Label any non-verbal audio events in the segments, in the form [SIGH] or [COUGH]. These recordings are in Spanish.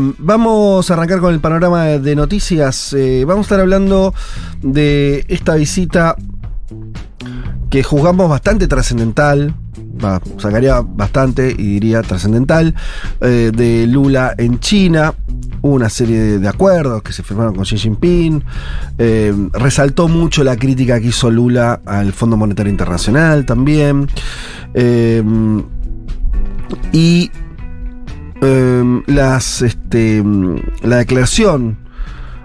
Vamos a arrancar con el panorama de noticias. Eh, vamos a estar hablando de esta visita que juzgamos bastante trascendental, sacaría bastante y diría trascendental, eh, de Lula en China. Hubo una serie de, acuerdos que se firmaron con Xi Jinping. Eh, resaltó mucho la crítica que hizo Lula al Fondo Monetario Internacional también. Y eh, las, este, la declaración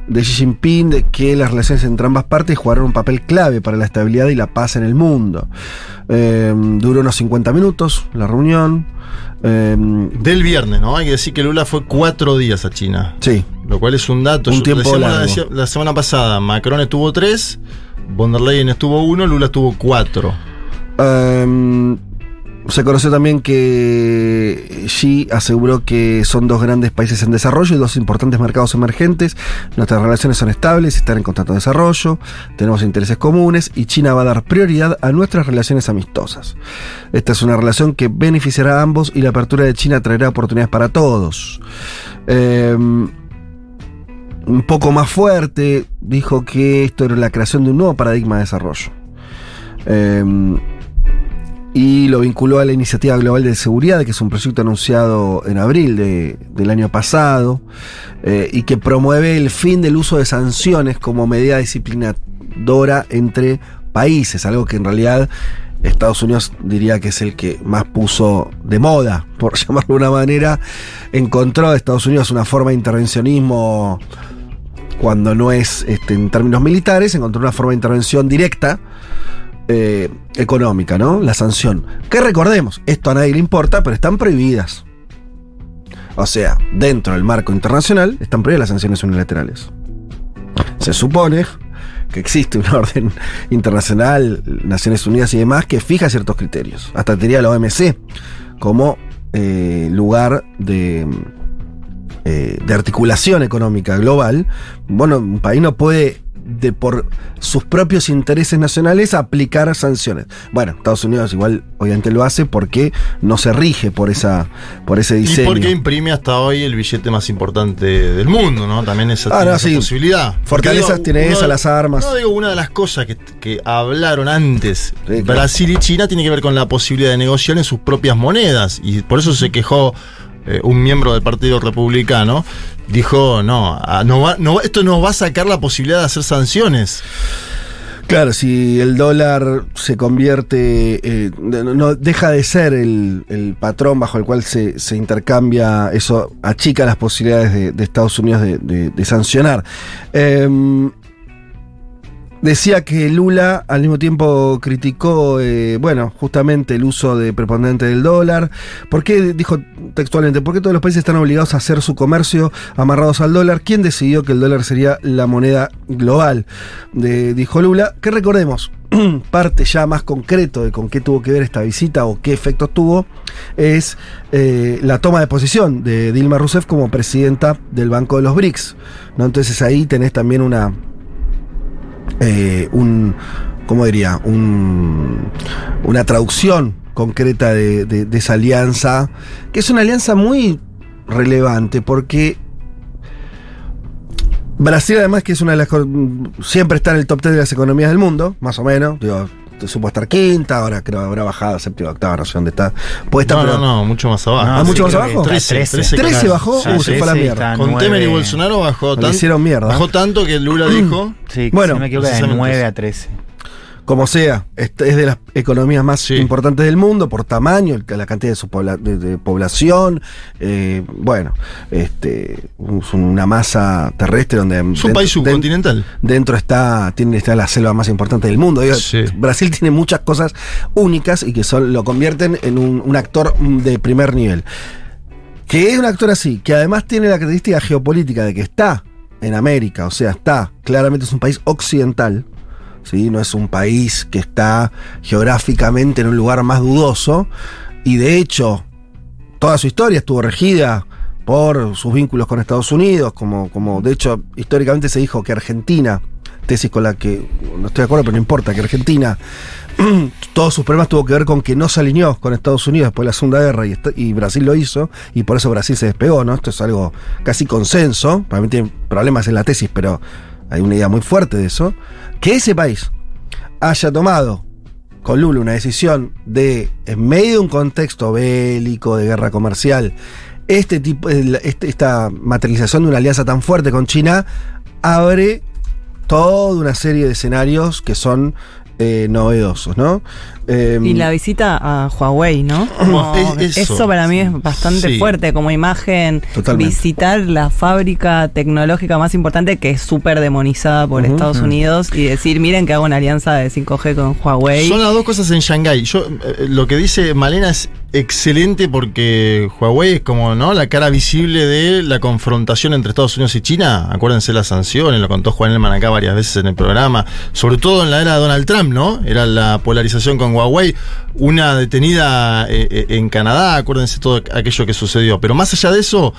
de Xi Jinping de que las relaciones entre ambas partes jugaron un papel clave para la estabilidad y la paz en el mundo. Eh, duró unos 50 minutos la reunión. Eh, Del viernes, ¿no? Hay que decir que Lula fue cuatro días a China. sí, Lo cual es un dato. Un Yo- tiempo la, largo. decía- la semana pasada, Macron estuvo tres, von der Leyen estuvo uno, Lula estuvo cuatro. Um, se conoció también que Xi aseguró que son dos grandes países en desarrollo y dos importantes mercados emergentes. Nuestras relaciones son estables están en constante desarrollo. Tenemos intereses comunes y China va a dar prioridad a nuestras relaciones amistosas. Esta es una relación que beneficiará a ambos y la apertura de China traerá oportunidades para todos. Um, un poco más fuerte, dijo que esto era la creación de un nuevo paradigma de desarrollo. Um, y lo vinculó a la Iniciativa Global de Seguridad, que es un proyecto anunciado en abril de- del año pasado, eh, y que promueve el fin del uso de sanciones como medida disciplinadora entre países, algo que en realidad Estados Unidos diría que es el que más puso de moda, [LAUGHS] por llamarlo de una manera, encontró Estados Unidos una forma de intervencionismo cuando no es este, en términos militares, encontró una forma de intervención directa eh, económica, ¿no? La sanción. Que recordemos, esto a nadie le importa, pero están prohibidas. O sea, dentro del marco internacional están prohibidas las sanciones unilaterales. Se supone que existe una [LAUGHS] orden internacional, Naciones Unidas y demás, que fija ciertos criterios. Hasta tenía la OMC como eh, lugar de, eh, de articulación económica global. Bueno, un país no puede de por sus propios intereses nacionales aplicar sanciones. Bueno, Estados Unidos igual obviamente lo hace porque no se rige por esa por ese Y diseño. porque imprime hasta hoy el billete más importante del mundo, ¿no? También esa, Ah, tiene no, esa sí. posibilidad. Fortalezas Porque tiene esa, de- las armas. No, digo, una de las cosas que, que hablaron antes Sí, claro. Brasil y China tiene que ver con la posibilidad de negociar en sus propias monedas. Y por eso se quejó eh, un miembro del Partido Republicano. Dijo, no, ah, no va- no esto nos va a sacar la posibilidad de hacer sanciones. Claro, si el dólar se convierte, eh, no, deja de ser el, el patrón bajo el cual se, se intercambia, eso achica las posibilidades de, Estados Unidos de, de- de sancionar. Em, Decía que Lula al mismo tiempo criticó, eh, bueno, justamente el uso de preponderante del dólar. ¿Por qué, dijo textualmente, por qué todos los países están obligados a hacer su comercio amarrados al dólar? ¿Quién decidió que el dólar sería la moneda global? Dijo Lula. Que recordemos, [CLEARS THROAT] parte ya más concreto de con qué tuvo que ver esta visita o qué efectos tuvo, es eh, la toma de posición de Dilma Rousseff como presidenta del Banco de los BRICS. ¿no? Entonces ahí tenés también una eh, un, ¿cómo diría? Un, una traducción concreta de, de- de esa alianza, que es una alianza muy relevante porque Brasil además que es una de las... siempre está en el top 10 de las economías del mundo, más o menos, digo, supo estar quinta, ahora creo que habrá bajado a séptima, octava, no sé dónde está. Puede estar, No, pero- no, no, mucho más abajo. Ah, mucho más que abajo. está 13, 13. 13 bajó, Sí, uh, sí, se fue a la 13 mierda. Con. Temer y Bolsonaro bajó tanto. hicieron mierda. Bajó tanto que Lula dijo. [CLEARS THROAT] Sí, Bueno, si no me equivoco, de precisamente 9 eso. a 13. Como sea, est- es de las economías más Sí. importantes del mundo por tamaño, la cantidad de su pobla- de, de población, eh, bueno, este, es una masa terrestre donde Es un dentro- país subcontinental. dentro está tiene está la selva más importante del mundo. Digo, Sí. Brasil tiene muchas cosas únicas y que son, lo convierten en un, un actor de primer nivel. Que es un actor así, que además tiene la característica geopolítica de que está en América, o sea, está, claramente es un país occidental, ¿sí? no es un país que está geográficamente en un lugar más dudoso, y de hecho, toda su historia estuvo regida por sus vínculos con Estados Unidos, como, como de hecho históricamente se dijo que Argentina, tesis con la que no estoy de acuerdo, pero no importa, que Argentina [CLEARS THROAT] todos sus problemas tuvo que ver con que no se alineó con Estados Unidos después de la Segunda Guerra y, y Brasil lo hizo, y por eso Brasil se despegó, ¿no? Esto es algo casi consenso, para mí tiene problemas en la tesis, pero hay una idea muy fuerte de eso, que ese país haya tomado con Lula una decisión de, en medio de un contexto bélico, de guerra comercial, este tipo, este- esta materialización de una alianza tan fuerte con China abre toda una serie de escenarios que son eh, novedosos, ¿no? Eh, Y la visita a Huawei, ¿no? [CLEARS THROAT] Como- Es- eso. eso, para mí es bastante Sí. fuerte como imagen. Totalmente. Visitar la fábrica tecnológica más importante que es súper demonizada por. Estados Unidos y decir, miren que hago una alianza de 5G con Huawei. Son las dos cosas en Shanghái. Yo, eh, lo que dice Malena es excelente porque Huawei es como ¿no? la cara visible de la confrontación entre Estados Unidos y China. Acuérdense las sanciones, lo contó Juan Elman acá varias veces en el programa. Sobre todo en la era de Donald Trump, ¿no? Era la polarización con Huawei. Una detenida eh, eh, en Canadá, acuérdense todo aquello que sucedió. Pero más allá de eso,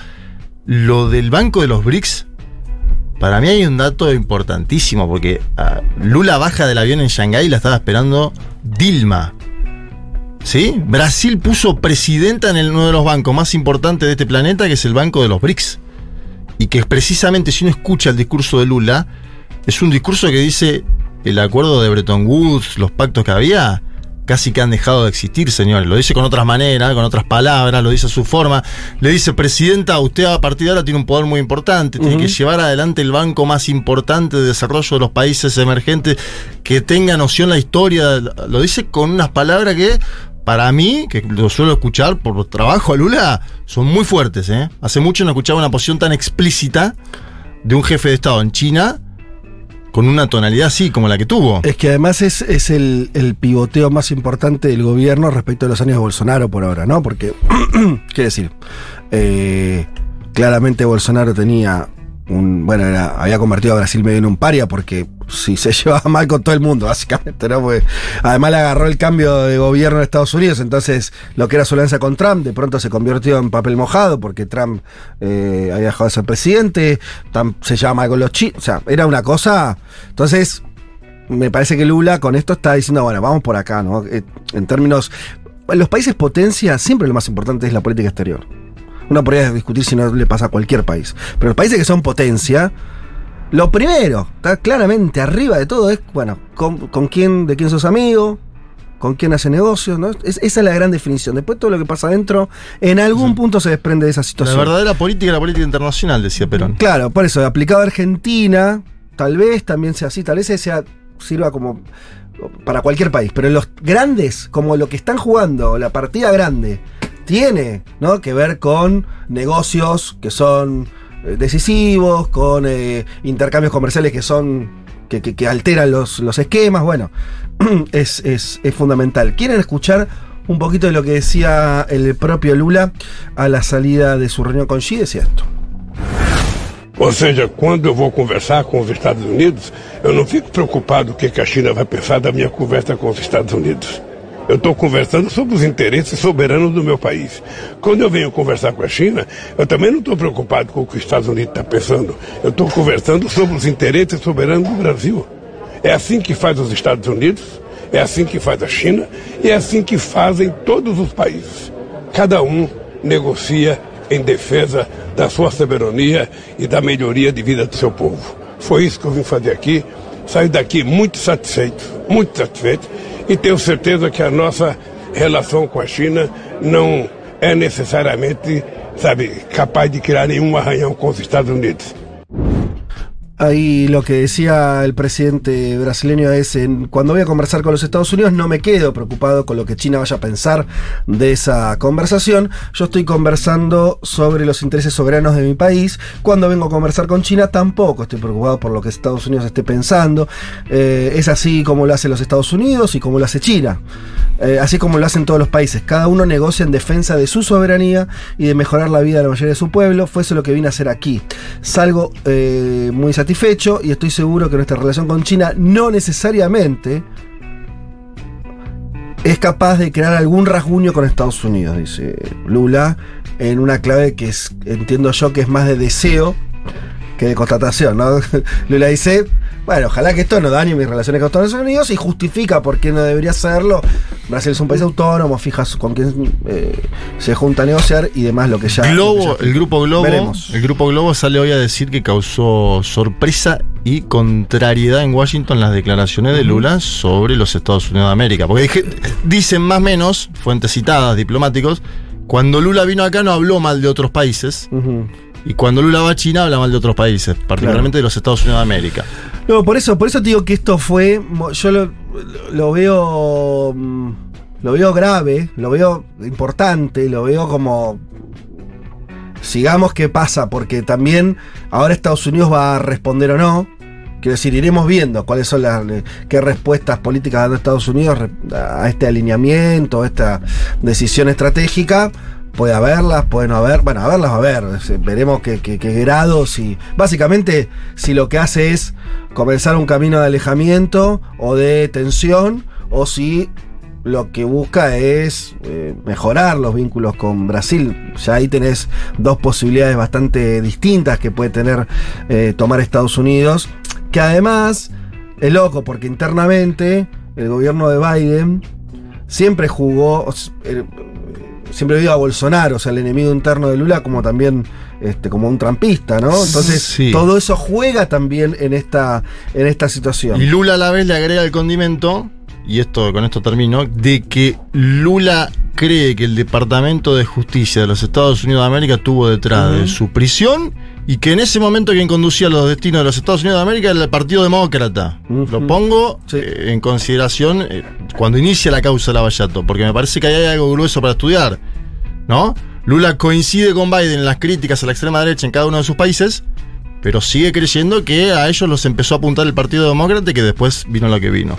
lo del Banco de los BRICS para mí hay un dato importantísimo, porque ah, Lula baja del avión en Shanghái y la estaba esperando Dilma. ¿Sí? Brasil puso presidenta en uno de los bancos más importantes de este planeta, que es el Banco de los BRICS. Y que precisamente si uno escucha el discurso de Lula, es un discurso que dice el acuerdo de Bretton Woods, los pactos que había, casi que han dejado de existir, señores. Lo dice con otras maneras, con otras palabras, lo dice a su forma. Le dice, Presidenta, usted a partir de ahora tiene un poder muy importante, tiene que llevar adelante el banco más importante de desarrollo de los países emergentes, que tenga noción la historia. Lo dice con unas palabras que, para mí, que lo suelo escuchar por trabajo a Lula, son muy fuertes. ¿eh? Hace mucho no escuchaba una posición tan explícita de un jefe de Estado en China con una tonalidad así como la que tuvo. Es que además es, es el, el pivoteo más importante del gobierno respecto a los años de Bolsonaro por ahora, ¿no? Porque, [CLEARS THROAT] quiere decir, eh, claramente Bolsonaro tenía un. Bueno, había convertido a Brasil medio en un paria porque si se [LAUGHS] llevaba mal con todo el mundo, básicamente, ¿no? Porque además le agarró el cambio de gobierno de Estados Unidos, entonces lo que era su alianza con Trump de pronto se convirtió en papel mojado porque Trump eh, había dejado de ser presidente, Trump se llevaba mal con los chinos, o sea, era una cosa. Entonces me parece que Lula con esto está diciendo, bueno, vamos por acá, ¿no? Eh, En términos. En los países potencia, siempre lo más importante es la política exterior. Uno podría discutir si no le pasa a cualquier país. Pero los países que son potencia, lo primero, está claramente arriba de todo, es, bueno, con, con quién, de quién sos amigo, con quién hace negocios, ¿no? Es- esa es la gran definición. Después todo lo que pasa adentro, en algún punto se desprende de esa La situación. verdadera política es la política internacional, decía Perón. Claro, por eso, aplicado a Argentina, tal vez también sea así, tal vez sea, sirva como para cualquier país, pero en los grandes, como lo que están jugando, la partida grande, tiene ¿no? que ver con negocios que son decisivos, con eh, intercambios comerciales que son. que, alteran los, los esquemas. Bueno, [CLEARS THROAT] es, es- es fundamental. ¿Quieren escuchar un poquito de lo que decía el propio Lula a la salida de su reunión con Xi? Decía esto. Ou seja, quando eu vou conversar com os Estados Unidos, eu não fico preocupado o que que a China vai pensar da minha conversa com os Estados Unidos. Eu estou conversando sobre os interesses soberanos do meu país. Quando eu venho conversar com a China, eu também não estou preocupado com o que os Estados Unidos está pensando. Eu estou conversando sobre os interesses soberanos do Brasil. É assim que faz os Estados Unidos, é assim que faz a China e é assim que fazem todos os países. Cada um negocia em defesa da sua soberania e da melhoria de vida do seu povo. Foi isso que eu vim fazer aqui. Saio daqui muito satisfeito, muito satisfeito e tenho certeza que a nossa relação com a China não é necessariamente, sabe, capaz de criar nenhum arranhão com os Estados Unidos. Ahí lo que decía el presidente brasileño es, en, cuando voy a conversar con los Estados Unidos no me quedo preocupado con lo que China vaya a pensar de esa conversación, yo estoy conversando sobre los intereses soberanos de mi país, cuando vengo a conversar con China tampoco estoy preocupado por lo que Estados Unidos esté pensando, Eh, es así como lo hacen los Estados Unidos y como lo hace China, Eh, así como lo hacen todos los países, cada uno negocia en defensa de su soberanía y de mejorar la vida de la mayoría de su pueblo, fue eso lo que vine a hacer aquí. Salgo eh, muy satisfecho y estoy seguro que nuestra relación con China no necesariamente es capaz de crear algún rasguño con Estados Unidos, dice Lula, en una clave que es, entiendo yo que es más de deseo que de constatación, ¿no? [LAUGHS] Lula dice, bueno, ojalá que esto no dañe mis relaciones con Estados Unidos y justifica por qué no debería hacerlo. Brasil es un país autónomo, fija con quién eh, se junta a negociar y demás lo que ya... Globo, lo que ya- el grupo Globo, Veremos. el grupo Globo sale hoy a decir que causó sorpresa y contrariedad en Washington las declaraciones de Lula sobre los Estados Unidos de América. Porque dije- dicen más o menos, fuentes citadas, diplomáticos, cuando Lula vino acá no habló mal de otros países Ujú. Y cuando Lula va a China habla mal de otros países, particularmente de los Estados Unidos de América. No, por eso, por eso te digo que esto fue. Yo lo, lo veo. mm, Lo veo grave, lo veo importante, lo veo como. Sigamos qué pasa, porque también ahora Estados Unidos va a responder o no. Quiero decir, iremos viendo cuáles son las qué respuestas políticas dando Estados Unidos a este alineamiento, a esta decisión estratégica. Puede haberlas, puede no haber. Bueno, haberlas va a. Es- Veremos qué, qué- qué grados y. Básicamente, si lo que hace es comenzar un camino de alejamiento o de tensión, o si lo que busca es eh, mejorar los vínculos con Brasil. Ya ahí tenés dos posibilidades bastante distintas que puede tener eh, tomar Estados Unidos. Que además es loco porque internamente el gobierno de Biden siempre jugó, siempre vio a Bolsonaro, o sea, el enemigo interno de Lula, como también este, como un trampista, ¿no? Entonces, Sí. todo eso juega también en esta, en esta situación. Y Lula a la vez le agrega el condimento, y esto con esto termino, de que Lula cree que el Departamento de Justicia de los Estados Unidos de América tuvo detrás de su prisión y que en ese momento quien conducía los destinos de los Estados Unidos de América era el Partido Demócrata. Lo pongo Sí. eh, en consideración eh, cuando inicia la causa de Lavallato, porque me parece que ahí hay algo grueso para estudiar, ¿no? Lula coincide con Biden en las críticas a la extrema derecha en cada uno de sus países, pero sigue creyendo que a ellos los empezó a apuntar el Partido Demócrata y que después vino lo que vino.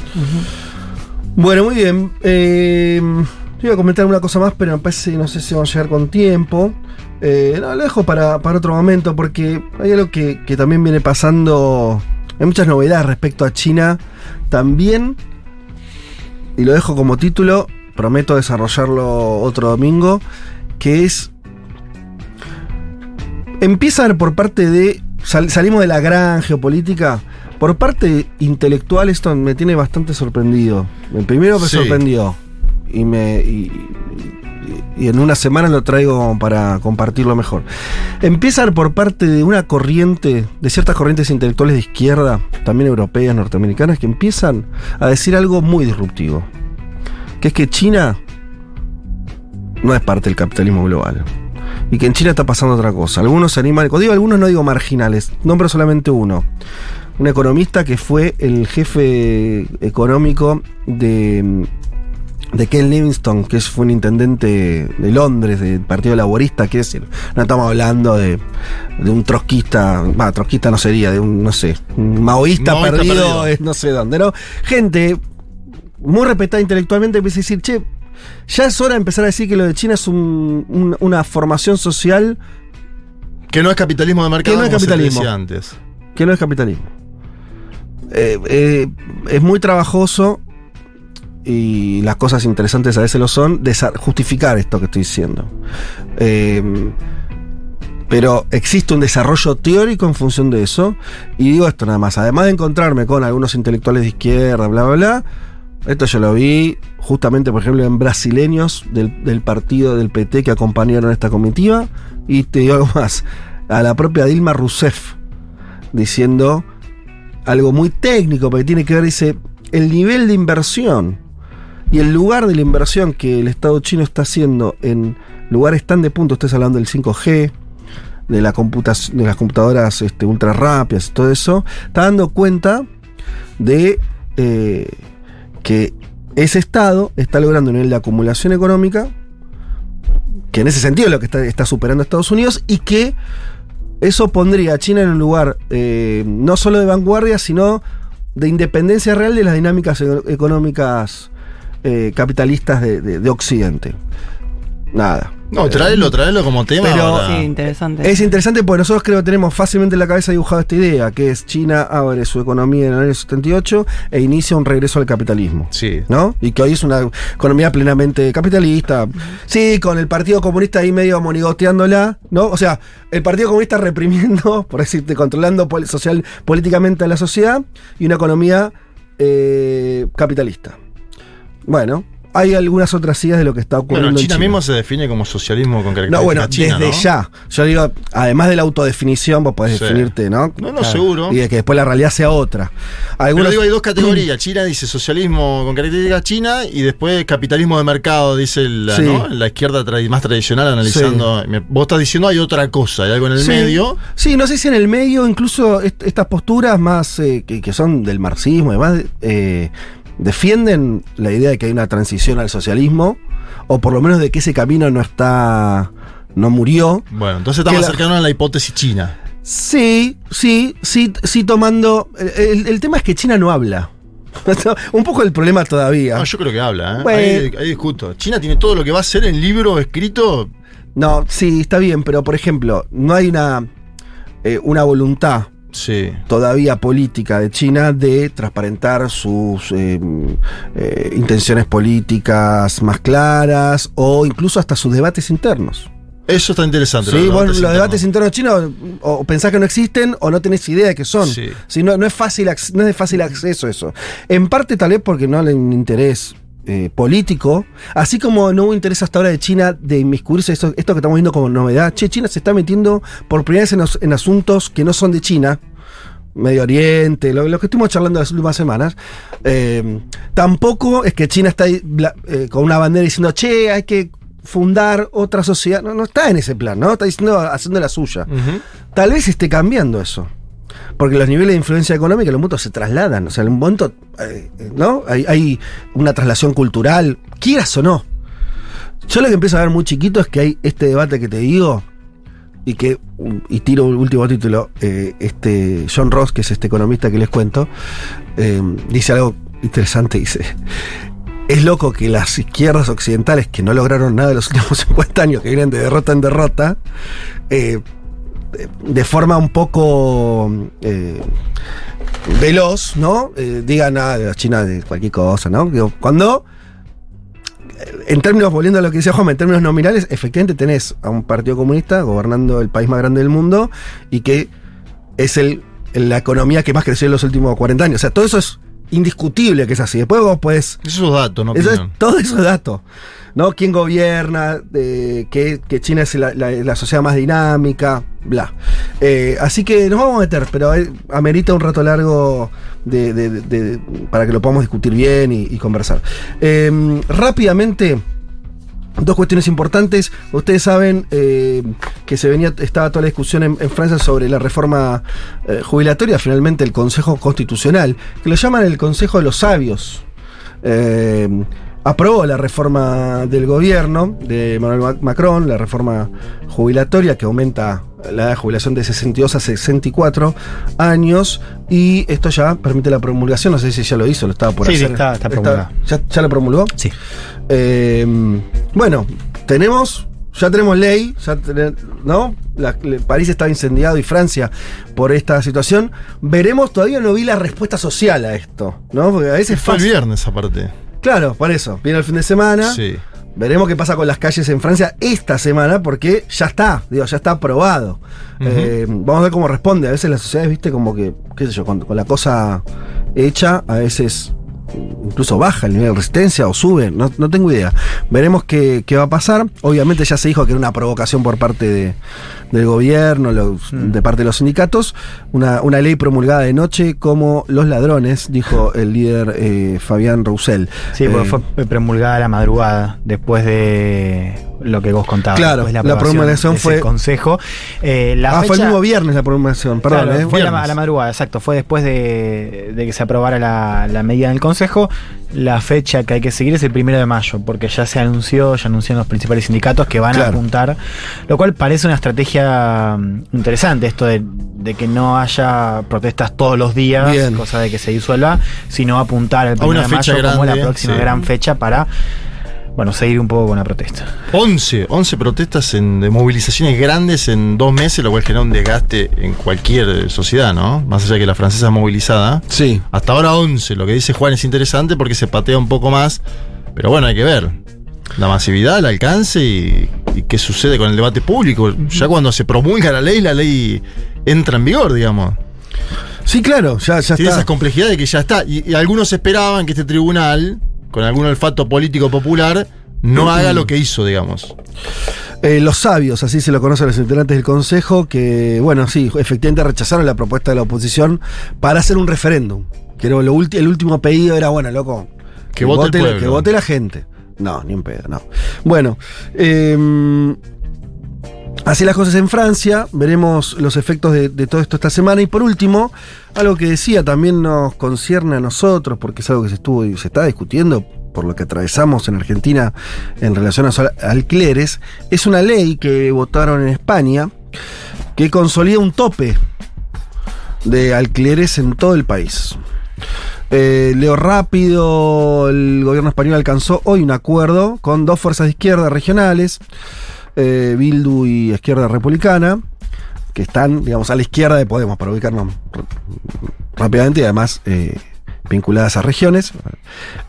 Bueno, muy bien. Eh, iba a comentar una cosa más, pero me parece, no sé si vamos a llegar con tiempo. Eh, no, lo dejo para, para otro momento, porque hay algo que, que también viene pasando. Hay muchas novedades respecto a China. También, y lo dejo como título, prometo desarrollarlo otro domingo, que es... Empieza por parte de... sal- salimos de la gran geopolítica. Por parte intelectual esto me tiene bastante sorprendido. El primero me Sí. sorprendió. Y me... y- y en una semana lo traigo para compartirlo mejor. Empieza a ver por parte de una corriente, de ciertas corrientes intelectuales de izquierda, también europeas, norteamericanas, que empiezan a decir algo muy disruptivo. Que es que China no es parte del capitalismo global. Y que en China está pasando otra cosa. Algunos se animan, digo algunos no digo marginales, nombro solamente uno. Un economista que fue el jefe económico de, de Ken Livingstone, que fue un intendente de Londres, del Partido Laborista, que es, no estamos hablando de, de un trotskista, va, trotskista no sería, de un, no sé, un maoísta, Maoísta perdido, perdido. no sé dónde, ¿no? Gente muy respetada intelectualmente empieza a decir, che, ya es hora de empezar a decir que lo de China es un- un- una formación social Que no es capitalismo de mercado, Que no es capitalismo. antes. que no es capitalismo. Eh, eh, es muy trabajoso y las cosas interesantes a veces lo son, justificar esto que estoy diciendo. Eh, pero existe un desarrollo teórico en función de eso. Y digo esto nada más, además de encontrarme con algunos intelectuales de izquierda, bla, bla, bla, esto yo lo vi justamente, por ejemplo, en brasileños del, del partido del PT que acompañaron esta comitiva. Y te digo algo más, a la propia Dilma Rousseff diciendo algo muy técnico, porque tiene que ver, dice, el nivel de inversión y el lugar de la inversión que el Estado chino está haciendo en lugares tan de punto, estás hablando del 5G, de, la de las computadoras este, ultra rápidas, todo eso, está dando cuenta de eh, que ese Estado está logrando un nivel de acumulación económica, que en ese sentido es lo que está, está superando a Estados Unidos, y que eso pondría a China en un lugar eh, no solo de vanguardia, sino de independencia real de las dinámicas económicas eh, capitalistas de, de- de Occidente. nada. No, tráelo, tráelo como tema. Pero- ahora. Sí, interesante. Es interesante porque nosotros creo que tenemos fácilmente en la cabeza dibujado esta idea, que es China abre su economía en el año 78 e inicia un regreso al capitalismo. Sí. ¿No? Y que hoy es una economía plenamente capitalista. Sí, con el Partido Comunista ahí medio monigoteándola, ¿no? O sea, el Partido Comunista reprimiendo, [LAUGHS] por decirte, controlando social, políticamente a la sociedad y una economía eh, capitalista. Bueno, hay algunas otras ideas de lo que está ocurriendo Bueno, en China, mismo se define como socialismo con características No, bueno, chinas, desde ¿no? ya. Yo digo, además de la autodefinición, vos podés Sí. definirte, ¿no? No, no, seguro. Y de que después la realidad sea otra. Pero Algunos, digo, hay dos [CLEARS THROAT] categorías. China dice socialismo con características chinas y después capitalismo de mercado, dice la, Sí. ¿no? la izquierda más tradicional analizando. Vos estás diciendo hay otra cosa, hay algo en el medio. Sí, no sé si en el medio, incluso est- estas posturas más eh, que, que son del marxismo y demás, eh, defienden la idea de que hay una transición al socialismo, o por lo menos de que ese camino no está. no murió. Bueno, entonces estamos acercándonos a la hipótesis china. Sí, sí, sí, sí tomando. El, el- el tema es que China no habla. [LAUGHS] Un poco el problema todavía. No, yo creo que habla, ¿eh? Bueno. Ahí, ahí discuto. China tiene todo lo que va a ser en libro escrito. No, sí, está bien, pero por ejemplo, no hay una, eh, una voluntad Sí. todavía política de China de transparentar sus eh, eh, intenciones políticas más claras o incluso hasta sus debates internos. Eso está interesante. Sí, los internos. debates internos chinos o pensás que no existen o no tenés idea de qué son. Sí. Si no, no es fácil, no es de fácil acceso eso. En parte tal vez porque no hay un interés eh, político, así como no hubo interés hasta ahora de China de inmiscuirse esto, esto que estamos viendo como novedad. Che, China se está metiendo por primera vez en, os- en asuntos que no son de China. Medio Oriente, lo, lo que estuvimos charlando las últimas semanas. Eh, tampoco es que China está ahí, eh, con una bandera diciendo, che, hay que fundar otra sociedad. No, no está en ese plan, ¿no? Está diciendo, haciendo la suya. Tal vez esté cambiando eso. Porque los niveles de influencia económica, los mutuos se trasladan. O sea, en un momento, eh, ¿no? Hay, una traslación cultural, quieras o no. Yo lo que empiezo a ver muy chiquito es que hay este debate que te digo, y que, y tiro un último título, eh, este John Ross, que es este economista que les cuento, eh, dice algo interesante, dice, es loco que las izquierdas occidentales, que no lograron nada en los últimos [LAUGHS] 50 años, que vienen de derrota en derrota, de- forma un poco eh, veloz, ¿no? Eh, digan nada de la China de cualquier cosa, ¿no? Cuando, en términos, volviendo a lo que decía Juan, en términos nominales, efectivamente tenés a un partido comunista gobernando el país más grande del mundo y que es el, la economía que más creció en los últimos 40 años. O sea, todo eso es indiscutible que es así. Después vos podés Esos son datos, no eso es, todo eso es dato. ¿No? ¿Quién gobierna? De, que, China es la, la- sociedad más dinámica, bla. Eh, así que nos vamos a meter, pero eh, amerita un rato largo de, de- para que lo podamos discutir bien y, conversar. Eh, rápidamente. Dos cuestiones importantes. Ustedes saben eh, que se venía, estaba toda la discusión en, Francia sobre la reforma eh, jubilatoria. Finalmente, el Consejo Constitucional, que lo llaman el Consejo de los Sabios, eh, aprobó la reforma del gobierno de Emmanuel Mac- Macron, la reforma jubilatoria que aumenta la edad de jubilación de 62 a 64 años y esto ya permite la promulgación, no sé si ya lo hizo, lo estaba por Sí, sí, hacer. está- está promulgado. ¿Ya, ya lo promulgó? Sí. Eh, bueno, tenemos, ya tenemos ley, ya tene- ¿no? La- París estaba incendiado y Francia por esta situación. Veremos, todavía no vi la respuesta social a esto, ¿no? Porque a veces es Fue el viernes aparte. Claro, por eso. Viene el fin de semana. Sí. Veremos qué pasa con las calles en Francia esta semana, porque ya está, digo, ya está aprobado. Eh, vamos a ver cómo responde. A veces las sociedades, viste, como que, qué sé yo, con, con la cosa hecha, a veces incluso baja el nivel de resistencia o sube, no, no tengo idea. Veremos qué, qué va a pasar. Obviamente ya se dijo que era una provocación por parte de- del gobierno, los- Mm. de parte de los sindicatos, una, una ley promulgada de noche como los ladrones, dijo el líder eh, Fabián Roussel. Sí, porque Eh, fue promulgada a la madrugada, después de lo que vos contabas. Claro, la promulgación fue- consejo. Eh, la ah, fue el mismo viernes la promulgación, perdón. Claro, fue a la, Viernes. a la madrugada, exacto. Fue después de, de que se aprobara la, la medida en el Consejo. La fecha que hay que seguir es el primero de mayo, porque ya se anunció, ya anunciaron los principales sindicatos que van Claro. a apuntar, lo cual parece una estrategia mm, interesante, esto de, de que no haya protestas todos los días, Bien. cosa de que se disuelva, sino apuntar al A primero una de fecha mayo como la grande, próxima sí. gran fecha para bueno, seguir un poco con la protesta. 11, 11 protestas en, de movilizaciones grandes en dos meses, lo cual genera un desgaste en cualquier sociedad, ¿no? Más allá de que la francesa es movilizada. Sí. Hasta ahora 11, lo que dice Juan es interesante porque se patea un poco más, pero bueno, hay que ver la masividad, el alcance y, y qué sucede con el debate público. Ya cuando se promulga la ley, la ley entra en vigor, digamos. Sí, claro, ya, ya Tiene está. esa complejidad de que ya está. Y, y algunos esperaban que este tribunal, con algún olfato político popular, no haga lo que hizo, digamos. Eh, los sabios, así se lo conocen los integrantes del Consejo, que, bueno, sí, efectivamente rechazaron la propuesta de la oposición para hacer un referéndum. Que lo el último pedido era, bueno, loco, Que vote el pueblo. que vote la gente. No, ni un pedo, no. Bueno, eh, así las cosas en Francia, veremos los efectos de, de todo esto esta semana. Y por último, algo que decía también nos concierne a nosotros, porque es algo que se estuvo y se está discutiendo por lo que atravesamos en Argentina en relación a alquileres, es una ley que votaron en España que consolida un tope de alquileres en todo el país. Eh, leo rápido, el gobierno español alcanzó hoy un acuerdo con dos fuerzas de izquierda regionales, eh, Bildu y Izquierda Republicana, que están, digamos, a la izquierda de Podemos, para ubicarnos rápidamente y además eh, vinculadas a regiones,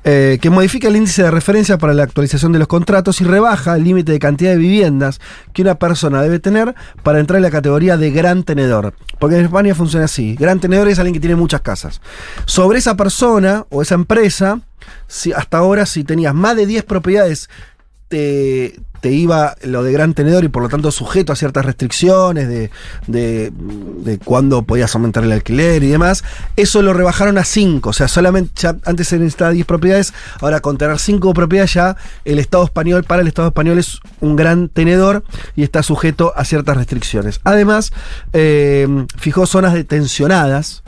eh, que modifica el índice de referencia para la actualización de los contratos y rebaja el límite de cantidad de viviendas que una persona debe tener para entrar en la categoría de gran tenedor. Porque en España funciona así. Gran tenedor es alguien que tiene muchas casas. Sobre esa persona o esa empresa, si hasta ahora si tenías más de 10 propiedades, te, iba lo de gran tenedor y por lo tanto sujeto a ciertas restricciones de, de, cuándo podías aumentar el alquiler y demás. Eso lo rebajaron a 5. O sea, solamente ya antes se necesitaba 10 propiedades, ahora con tener 5 propiedades ya el Estado español, para el Estado español es un gran tenedor y está sujeto a ciertas restricciones. Además, eh, fijó zonas detencionadas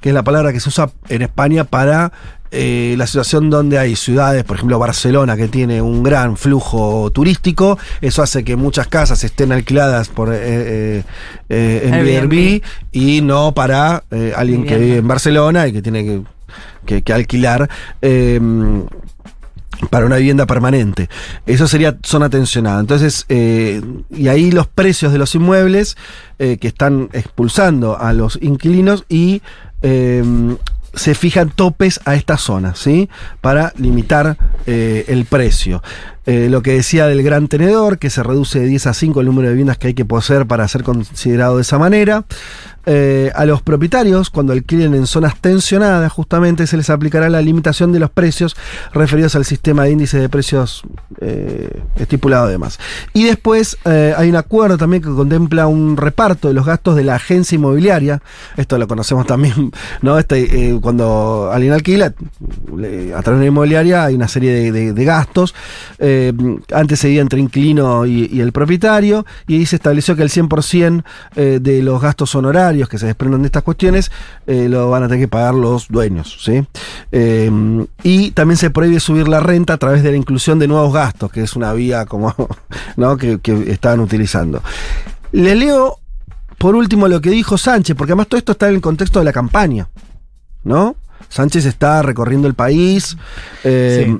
que es la palabra que se usa en España para eh, la situación donde hay ciudades, por ejemplo Barcelona, que tiene un gran flujo turístico, eso hace que muchas casas estén alquiladas por eh, eh, en Airbnb. Airbnb y no para alguien que vive en Barcelona y que tiene que, que- que alquilar. eh, para una vivienda permanente. Eso sería zona tensionada. Entonces, eh, y ahí los precios de los inmuebles eh, que están expulsando a los inquilinos y eh, se fijan topes a esta zona, ¿sí? Para limitar eh, el precio. Eh, lo que decía del gran tenedor, que se reduce de 10 a 5 el número de viviendas que hay que poseer para ser considerado de esa manera. Eh, a los propietarios, cuando alquilen en zonas tensionadas, justamente se les aplicará la limitación de los precios referidos al sistema de índice de precios eh, estipulado además. Y después eh, hay un acuerdo también que contempla un reparto de los gastos de la agencia inmobiliaria. Esto lo conocemos también, [LAUGHS] ¿no? Este, eh, cuando alguien alquila, a través de una inmobiliaria hay una serie de, de- gastos. Antes se dividía entre inquilino y, y el propietario, y ahí se estableció que el 100% eh, de los gastos honorarios que se desprenden de estas cuestiones eh, lo van a tener que pagar los dueños. ¿sí? Eh, y también se prohíbe subir la renta a través de la inclusión de nuevos gastos, que es una vía como [LAUGHS] ¿no? que, que estaban utilizando. Le leo por último lo que dijo Sánchez, porque además todo esto está en el contexto de la campaña. ¿No? Sánchez está recorriendo el país. eh, Sí.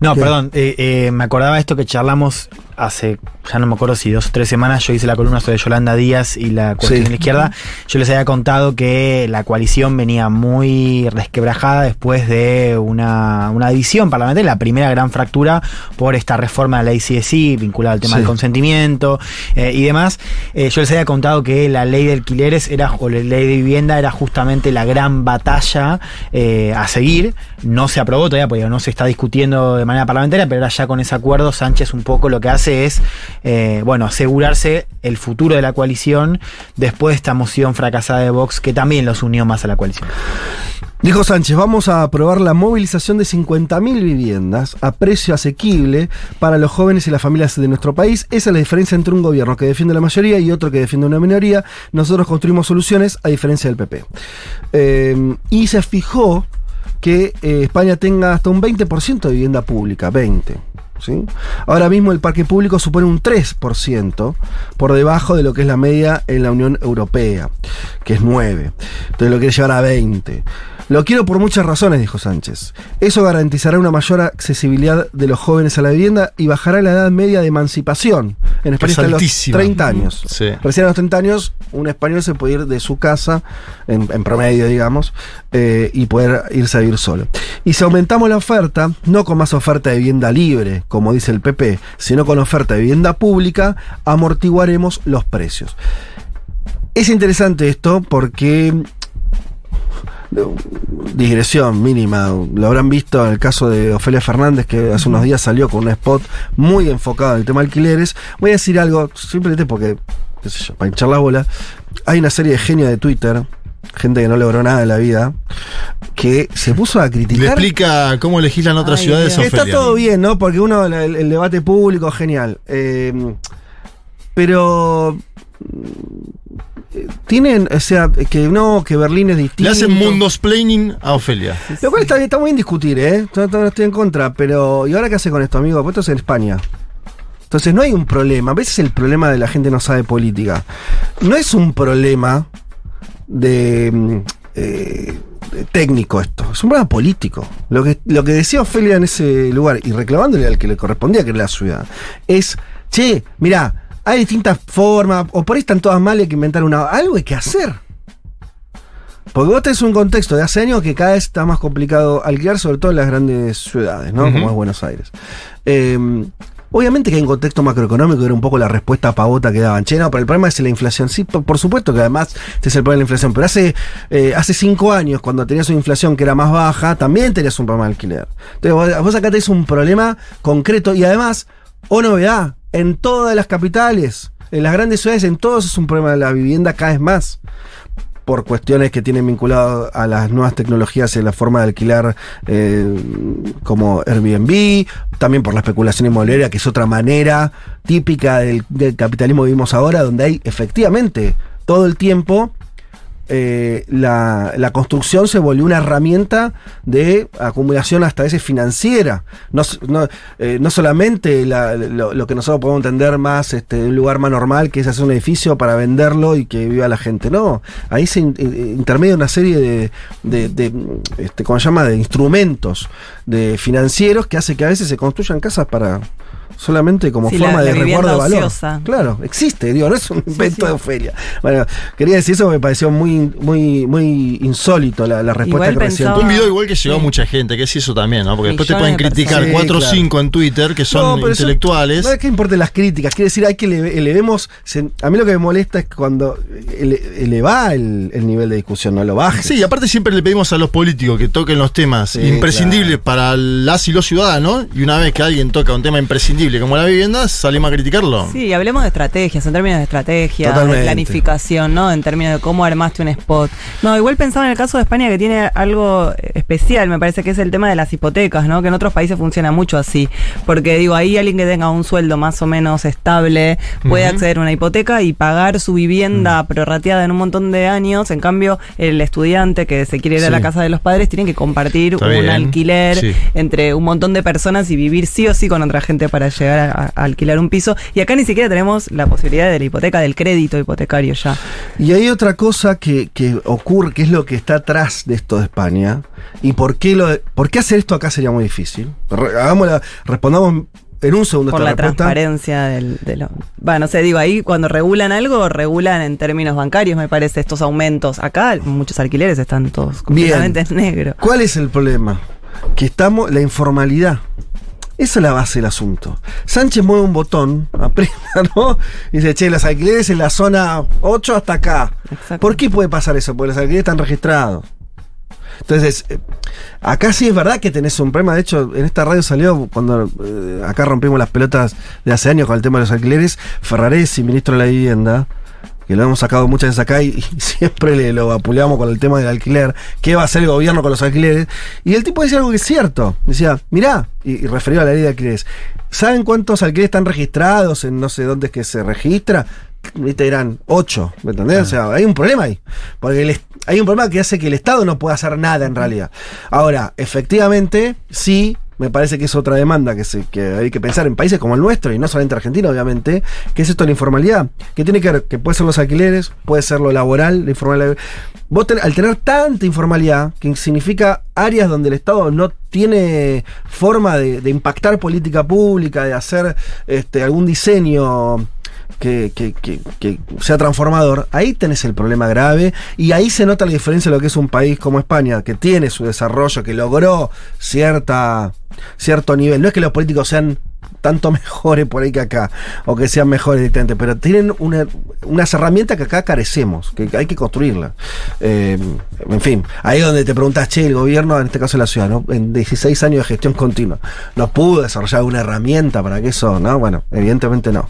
No, ¿Qué? perdón, eh, eh, me acordaba esto que charlamos hace, ya no me acuerdo si dos o tres semanas, yo hice la columna sobre Yolanda Díaz y la cuestión Sí. de la izquierda. Yo les había contado que la coalición venía muy resquebrajada después de una, una división parlamentaria, la primera gran fractura por esta reforma de la ley CSI vinculada al tema Sí. del consentimiento eh, y demás. Eh, yo les había contado que la ley de alquileres era, o la ley de vivienda era justamente la gran batalla eh, a seguir. No se aprobó todavía, porque no se está discutiendo de manera parlamentaria, pero ahora ya con ese acuerdo Sánchez un poco lo que hace es, eh, bueno, asegurarse el futuro de la coalición después de esta moción fracasada de Vox que también los unió más a la coalición. Dijo Sánchez, vamos a aprobar la movilización de 50.000 viviendas a precio asequible para los jóvenes y las familias de nuestro país. Esa es la diferencia entre un gobierno que defiende la mayoría y otro que defiende una minoría. Nosotros construimos soluciones a diferencia del PP. Eh, y se fijó que eh, España tenga hasta un 20% de vivienda pública, 20%. ¿Sí? Ahora mismo el parque público supone un 3% por debajo de lo que es la media en la Unión Europea, que es 9%. Entonces lo quiere llevar a 20%. Lo quiero por muchas razones, dijo Sánchez. Eso garantizará una mayor accesibilidad de los jóvenes a la vivienda y bajará la edad media de emancipación. En España Es está a los altísima. 30 años. Sí. Recién a los 30 años, un español se puede ir de su casa, en, en promedio, digamos, eh, y poder irse a vivir solo. Y si aumentamos la oferta, no con más oferta de vivienda libre, como dice el PP, sino con oferta de vivienda pública, amortiguaremos los precios. Es interesante esto porque digresión mínima. Lo habrán visto en el caso de Ofelia Fernández, que hace unos días salió con un spot muy enfocado en el tema alquileres. Voy a decir algo, simplemente porque, qué sé yo, para hinchar la bola. Hay una serie de genios de Twitter, gente que no logró nada en la vida, que se puso a Le criticar. explica cómo legislan otras Ay, ciudades. Dios. Está Ofelia. todo bien, ¿no? Porque uno, el, el debate público, genial. Eh, pero. Tienen, o sea, que no, que Berlín es distinto. Le hacen mundos planning a Ofelia. Lo cual está, muy bien discutir, ¿eh? No, no estoy en contra, pero ¿y ahora qué hace con esto, amigo? Pues esto es en España. Entonces no hay un problema. A veces el problema de la gente no sabe política. No es un problema de, mm, eh, técnico esto. Es un problema político. Lo que, lo que decía Ofelia en ese lugar, y reclamándole al que le correspondía, que era la ciudad, es, che, mirá, hay distintas formas, o por ahí están todas mal, hay que inventar una... Algo hay que hacer. Porque vos tenés un contexto de hace años que cada vez está más complicado alquilar, sobre todo en las grandes ciudades, ¿no? Como es Buenos Aires. Eh, obviamente que hay un contexto macroeconómico, era un poco la respuesta pavota que daban. Che, no, pero el problema es la inflación. Sí, por, por supuesto que además este es el problema de la inflación. Pero hace, eh, hace cinco años, cuando tenías una inflación que era más baja, también tenías un problema de alquiler. Entonces vos, vos acá tenés un problema concreto y además, o novedad, en todas las capitales, en las grandes ciudades, en todos es un problema de la vivienda cada vez más. Por cuestiones que tienen vinculado a las nuevas tecnologías en la forma de alquilar eh, como Airbnb, también por la especulación inmobiliaria, que es otra manera típica del, del capitalismo que vivimos ahora, donde hay efectivamente todo el tiempo eh, la, la construcción se volvió una herramienta de acumulación hasta veces financiera. No, no, eh, no solamente la- lo, lo que nosotros podemos entender más este, un lugar más normal, que es hacer un edificio para venderlo y que viva la gente. No, ahí se eh, intermedia una serie de, de, este, ¿cómo se llama? de instrumentos de financieros que hace que a veces se construyan casas para solamente como Sí, forma la- de la resguardo de valor. ociosa. Claro, existe, digo, no es un [LAUGHS] invento sí. de Ofelia. Bueno, quería decir eso, me pareció muy, muy, muy insólito la, la respuesta Igual que recién Un video igual que llegó a Sí. mucha gente, que es eso también, ¿no? Porque después te pueden criticar. 4 o Sí, claro. 5 en Twitter que son No, pero eso- intelectuales. No es que importen las críticas, quiere decir, hay que eleve- elevemos. se- a mí lo que me molesta es cuando ele- eleva el, el nivel de discusión, no lo baje. Sí, y aparte siempre le pedimos a los políticos que toquen los temas Sí, imprescindibles para las y los ciudadanos, y una vez que alguien toca un tema imprescindible como la vivienda, salimos a criticarlo. Sí, hablemos de estrategias, en términos de estrategia, Totalmente. de planificación, ¿no? En términos de cómo armaste un spot. No, igual pensaba en el caso de España que tiene algo especial, me parece que es el tema de las hipotecas, ¿no? Que en otros países funciona mucho así. Porque digo, ahí alguien que tenga un sueldo más o menos estable puede acceder a una hipoteca y pagar su vivienda prorrateada en un montón de años. En cambio, el estudiante que se quiere ir a la casa de los padres tiene que compartir Está un bien. alquiler Sí. entre un montón de personas y vivir sí o sí con otra gente para llegar a, a alquilar un piso. Y acá ni siquiera tenemos la posibilidad de la hipoteca, del crédito hipotecario ya. Y hay otra cosa que, que ocurre, que es lo que está atrás de esto de España. ¿Y por qué, lo por qué hacer esto acá sería muy difícil? Hagámosla- respondamos en un segundo Por la respuesta. transparencia del, de lo. Bueno, no sé, digo, ahí cuando regulan algo, regulan en términos bancarios, me parece, estos aumentos. Acá muchos alquileres están todos completamente en negro. ¿Cuál es el problema? Que estamos, la informalidad. Esa es la base del asunto. Sánchez mueve un botón, [LAUGHS] aprieta, ¿no? Y dice, che, los alquileres en la zona 8 hasta acá. Exacto. ¿Por qué puede pasar eso? Porque los alquileres están registrados. Entonces, eh, acá sí es verdad que tenés un problema. De hecho, en esta radio salió cuando eh, acá rompimos las pelotas de hace años con el tema de los alquileres. Ferraresi, ministro de la Vivienda, que lo hemos sacado muchas veces acá y, [LAUGHS] siempre le lo apuleamos con el tema del alquiler. ¿Qué va a hacer el gobierno con los alquileres? Y el tipo decía algo que es cierto. Decía, mirá, y, y referido a la ley de alquileres. ¿Saben cuántos alquileres están registrados en no sé dónde es que se registra? Eran ocho, ¿me entendés? O sea, hay un problema ahí. Porque hay un problema que hace que el Estado no pueda hacer nada en realidad. Ahora, efectivamente, sí me parece que es otra demanda que, se, que hay que pensar en países como el nuestro, y no solamente Argentina, obviamente, que es esto de la informalidad, que tiene que ver, que puede ser los alquileres, puede ser lo laboral, la informalidad. Vos ten- al tener tanta informalidad, que significa áreas donde el Estado no tiene forma de, de impactar política pública, de hacer este, algún diseño que, que- que- que sea transformador, ahí tenés el problema grave y ahí se nota la diferencia de lo que es un país como España, que tiene su desarrollo, que logró cierta, cierto nivel. No es que los políticos sean tanto mejores por ahí que acá, o que sean mejores directamente, pero tienen una- unas herramientas que acá carecemos, que hay que construirlas. Eh, en fin, ahí donde te preguntas, che, el gobierno, en este caso la ciudad, ¿no? en 16 años de gestión continua, ¿no pudo desarrollar alguna herramienta para que eso, no? Bueno, evidentemente no,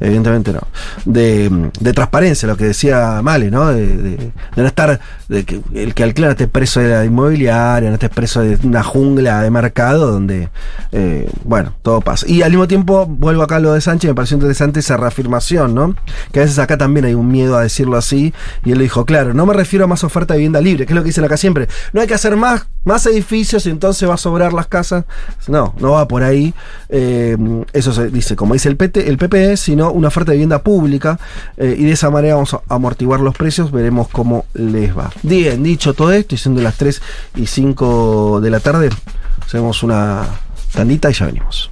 evidentemente no. De, de transparencia, lo que decía Male, ¿no? De, de- de no estar, de que el que alquila no esté preso de la inmobiliaria, no esté preso de una jungla de mercado donde, eh, bueno, todo pasa. Al mismo tiempo, vuelvo acá a lo de Sánchez, me pareció interesante esa reafirmación, ¿no? Que a veces acá también hay un miedo a decirlo así, y él dijo, claro, no me refiero a más oferta de vivienda libre, que es lo que dicen acá siempre. No hay que hacer más, más edificios y entonces va a sobrar las casas. No, no va por ahí. Eh, eso se dice, como dice el, PT, el PPE, sino una oferta de vivienda pública, eh, y de esa manera vamos a amortiguar los precios, veremos cómo les va. Bien, dicho todo esto, y siendo las 3 y 5 de la tarde, hacemos una tandita y ya venimos.